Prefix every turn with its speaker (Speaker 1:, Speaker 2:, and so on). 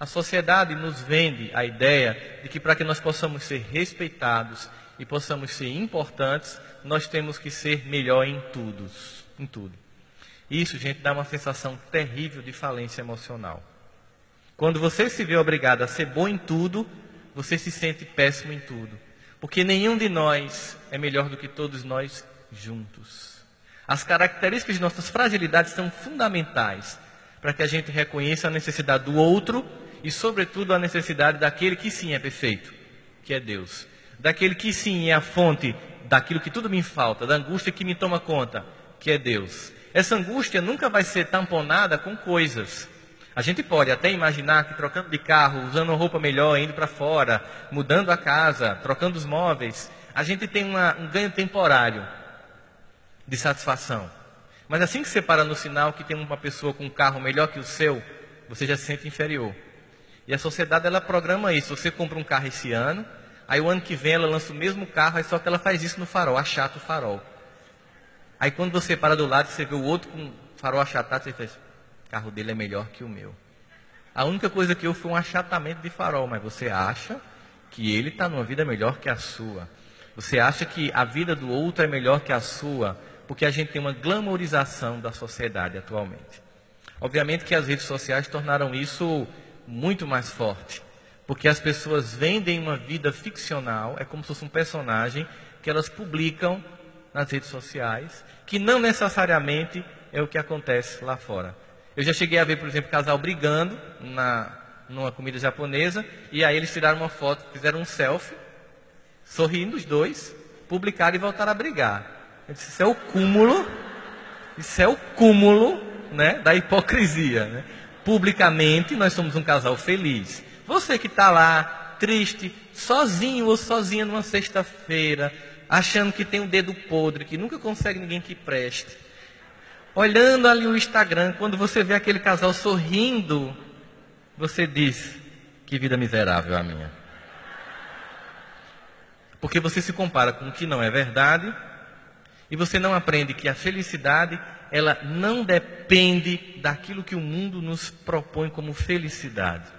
Speaker 1: A sociedade nos vende a ideia de que para que nós possamos ser respeitados e possamos ser importantes, nós temos que ser melhor em tudo, em tudo. Isso, gente, dá uma sensação terrível de falência emocional. Quando você se vê obrigado a ser bom em tudo, você se sente péssimo em tudo. Porque nenhum de nós é melhor do que todos nós juntos. As características de nossas fragilidades são fundamentais para que a gente reconheça a necessidade do outro e, sobretudo, a necessidade daquele que sim é perfeito, que é Deus. Daquele que sim é a fonte daquilo que tudo me falta, da angústia que me toma conta, que é Deus. Essa angústia nunca vai ser tamponada com coisas. A gente pode até imaginar que trocando de carro, usando roupa melhor, indo para fora, mudando a casa, trocando os móveis, a gente tem uma, um ganho temporário de satisfação. Mas assim que você para no sinal que tem uma pessoa com um carro melhor que o seu, você já se sente inferior. E a sociedade ela programa isso. Você compra um carro esse ano, aí o ano que vem ela lança o mesmo carro, aí só que ela faz isso no farol, achata o farol. Aí quando você para do lado, você vê o outro com farol achatado, você faz, o carro dele é melhor que o meu. A única coisa que eu foi um achatamento de farol, mas você acha que ele está numa vida melhor que a sua. Você acha que a vida do outro é melhor que a sua, porque a gente tem uma glamorização da sociedade atualmente. Obviamente que as redes sociais tornaram isso muito mais forte. Porque as pessoas vendem uma vida ficcional, é como se fosse um personagem que elas publicam nas redes sociais, que não necessariamente é o que acontece lá fora. Eu já cheguei a ver, por exemplo, casal brigando na, numa comida japonesa, e aí eles tiraram uma foto, fizeram um selfie, sorrindo os dois, publicaram e voltaram a brigar. Eu disse, isso é o cúmulo, isso é o cúmulo né, da hipocrisia. Né? Publicamente nós somos um casal feliz. Você que está lá, triste, sozinho ou sozinha numa sexta-feira, achando que tem um dedo podre, que nunca consegue ninguém que preste. Olhando ali o Instagram, quando você vê aquele casal sorrindo, você diz: Que vida miserável a minha. Porque você se compara com o que não é verdade e você não aprende que a felicidade ela não depende daquilo que o mundo nos propõe como felicidade.